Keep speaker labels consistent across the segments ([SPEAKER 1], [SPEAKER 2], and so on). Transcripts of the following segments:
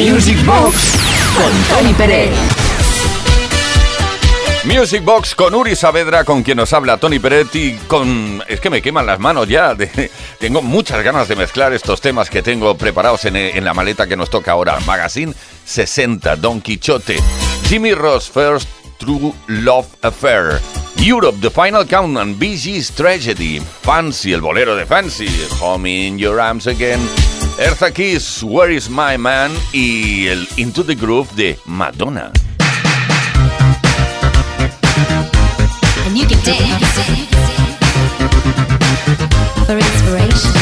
[SPEAKER 1] Music Box con Tony Pérez.
[SPEAKER 2] Music Box con Uri Saavedra, con quien nos habla Tony Peretti, con... Es que me queman las manos ya. Tengo muchas ganas de mezclar estos temas que tengo preparados en, la maleta que nos toca ahora. Magazine 60, Don Quichote, Jimmy Ross First True Love Affair, Europe, The Final Countdown, BG's Tragedy, Fancy, el bolero de Fancy, Home in Your Arms Again... Eartha Kiss, Where is My Man y el Into the Groove de Madonna.
[SPEAKER 3] And you can dance for inspiration.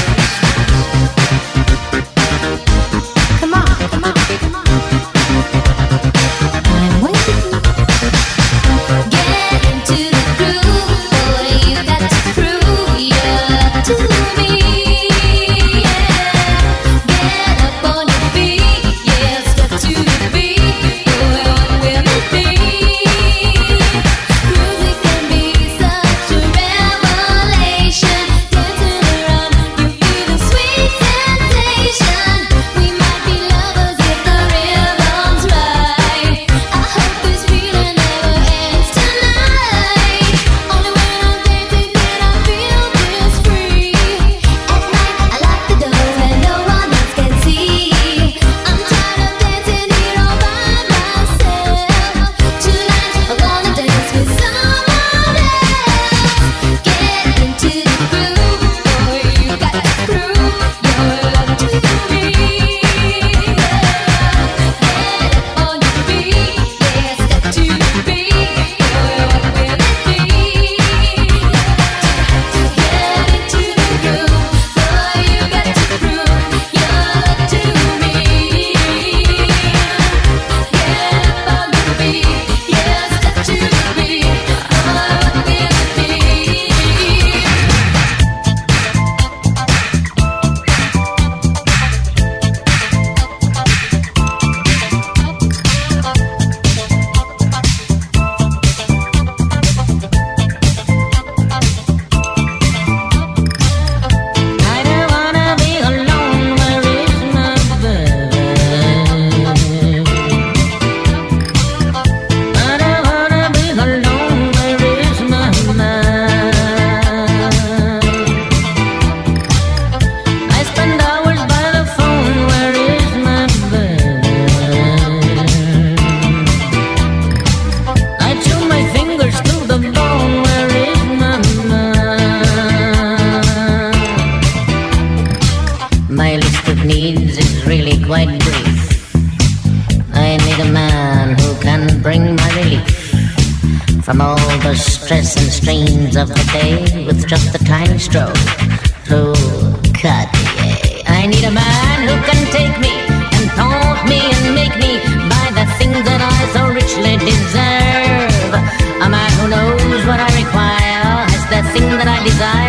[SPEAKER 4] richly deserve. a man who knows what I require? Has the thing that I desire?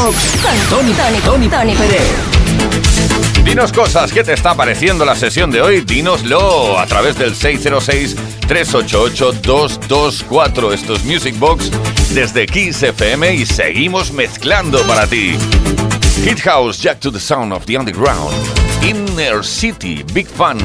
[SPEAKER 5] Tony, Tony, Tony, Tony Pérez.
[SPEAKER 2] Dinos cosas, ¿qué te está pareciendo la sesión de hoy? Dínoslo a través del 606-388-224. Esto es Music Box desde Kiss FM y seguimos mezclando para ti. Hit House, Jack to the Sound of the Underground. Inner City, Big Fun.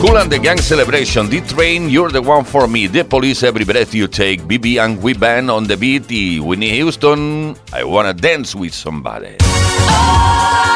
[SPEAKER 2] Cool and the Gang Celebration, The Train, You're the One for Me, The Police, Every Breath You Take, BB and We Band on the Beat y Winnie Houston, I Wanna Dance with Somebody.
[SPEAKER 6] Oh!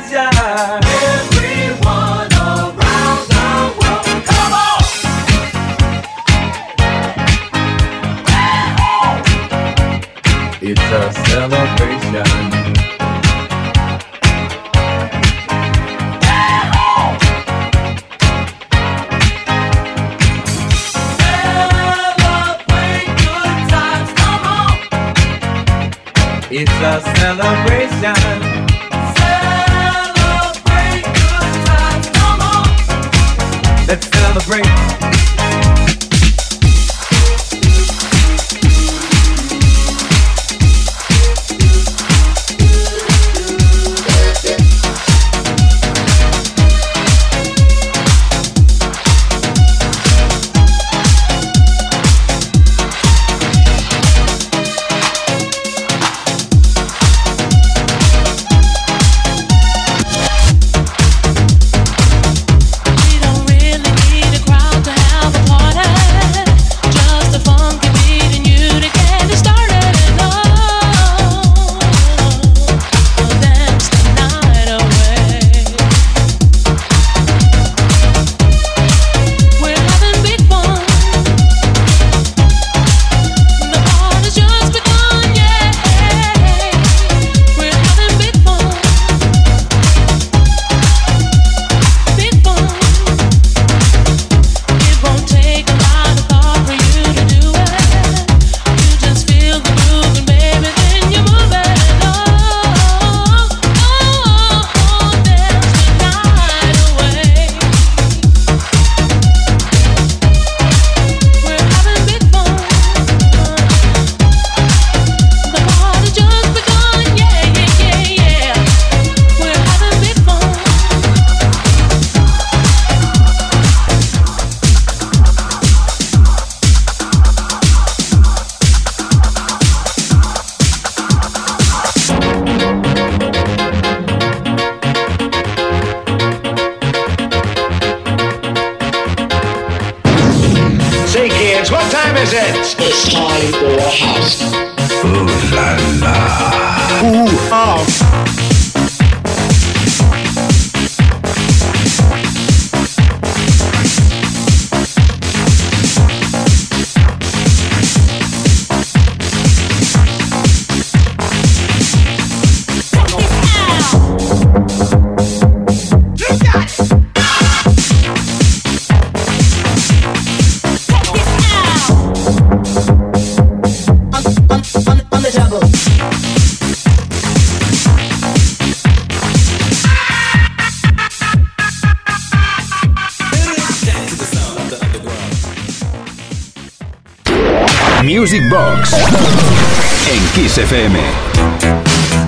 [SPEAKER 6] Pleasure?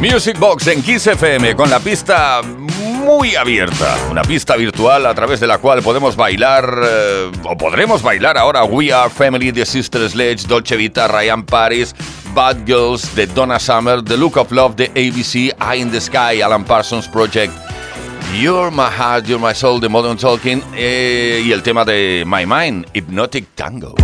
[SPEAKER 5] Music Box en Kiss FM
[SPEAKER 2] con la pista muy abierta, una pista virtual a través de la cual podemos bailar eh, o podremos bailar ahora We Are Family de Sister Sledge, Dolce Vita, Ryan Paris, Bad Girls de Donna Summer, The Look of Love de ABC, Eye in the Sky, Alan Parsons Project. You're My Heart, You're My Soul de Modern Talking eh, y el tema de My Mind, Hypnotic Tango.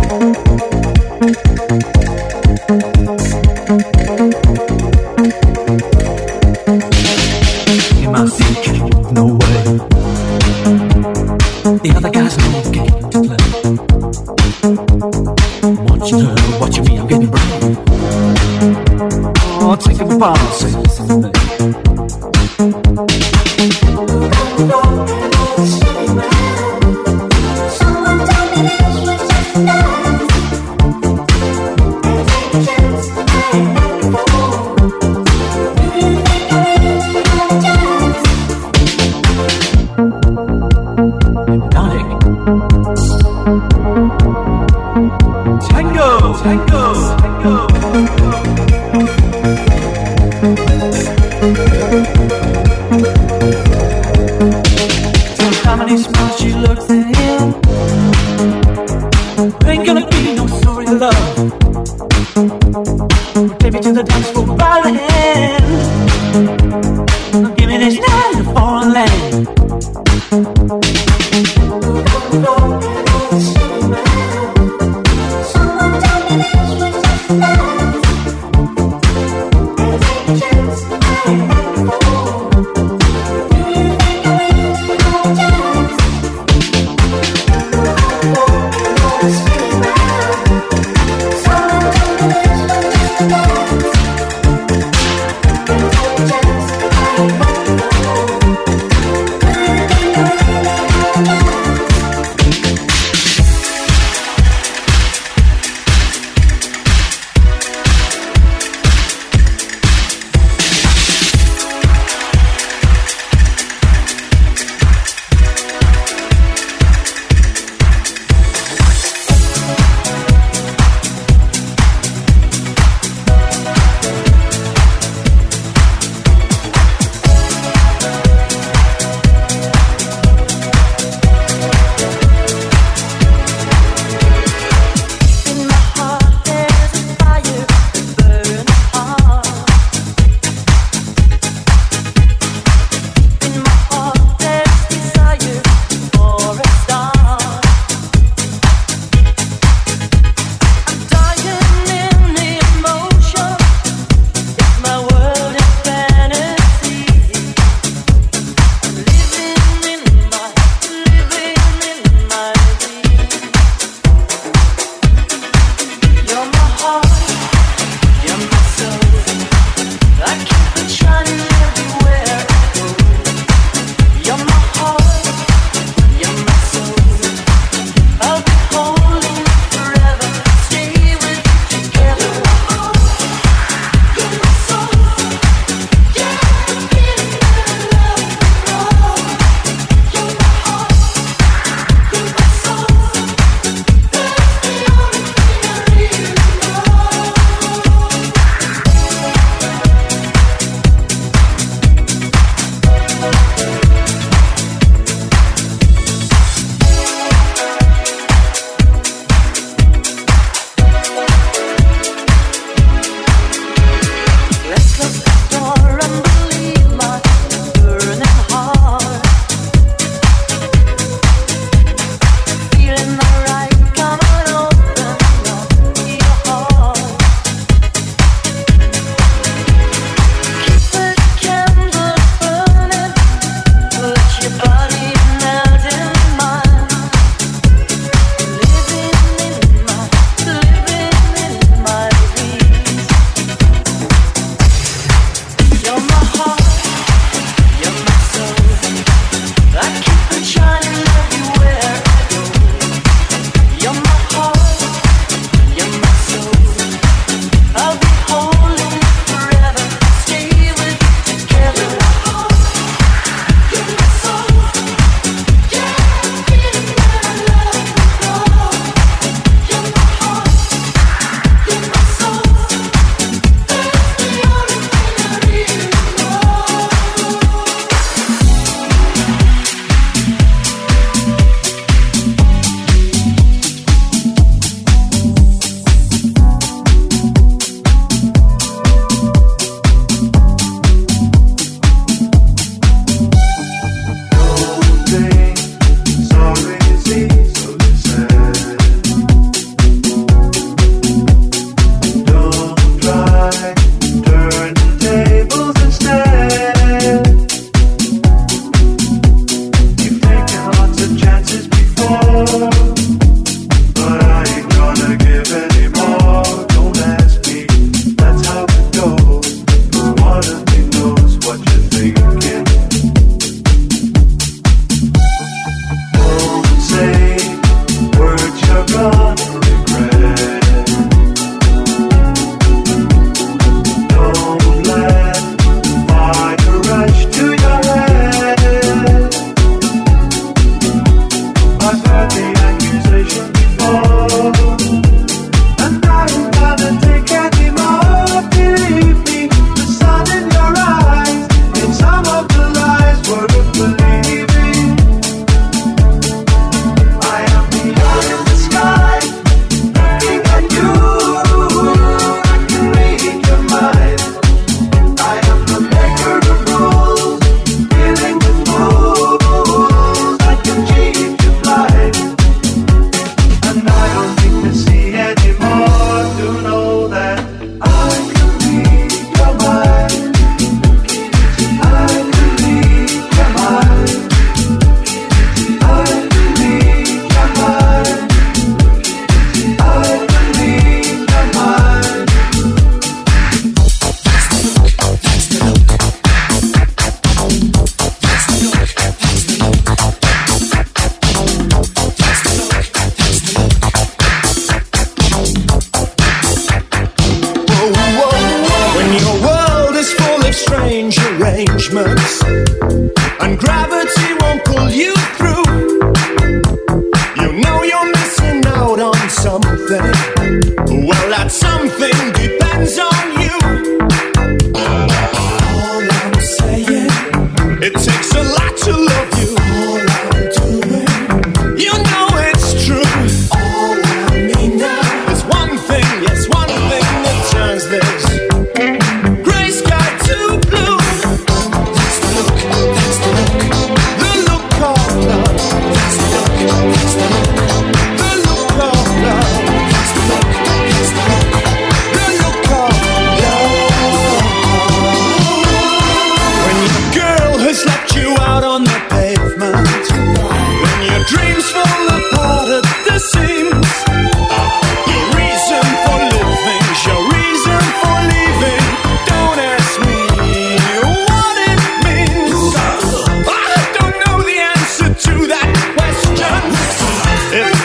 [SPEAKER 7] chance.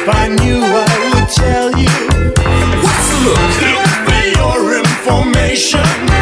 [SPEAKER 7] If I knew, I would tell you. What's the look? Look for your information.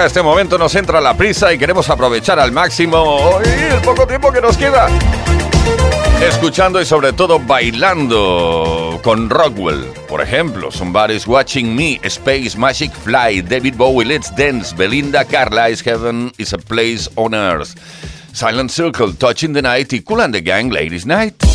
[SPEAKER 2] Llega este momento nos entra la prisa y queremos aprovechar al máximo ¡ay, el poco tiempo que nos queda. Escuchando y sobre todo bailando con Rockwell. Por ejemplo, Somebody's Watching Me, Space Magic Fly, David Bowie, Let's Dance, Belinda Carla, Is Heaven is a Place on Earth, Silent Circle, Touching the Night y Cool and the Gang, Ladies Night.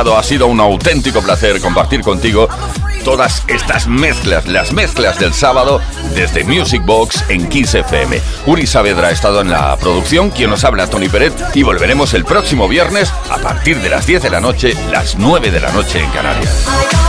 [SPEAKER 2] Ha sido un auténtico placer compartir contigo todas estas mezclas, las mezclas del sábado desde Music Box en Kiss FM. Uri Saavedra ha estado en la producción, quien nos habla Tony Peret y volveremos el próximo viernes a partir de las 10 de la noche, las 9 de la noche en Canarias.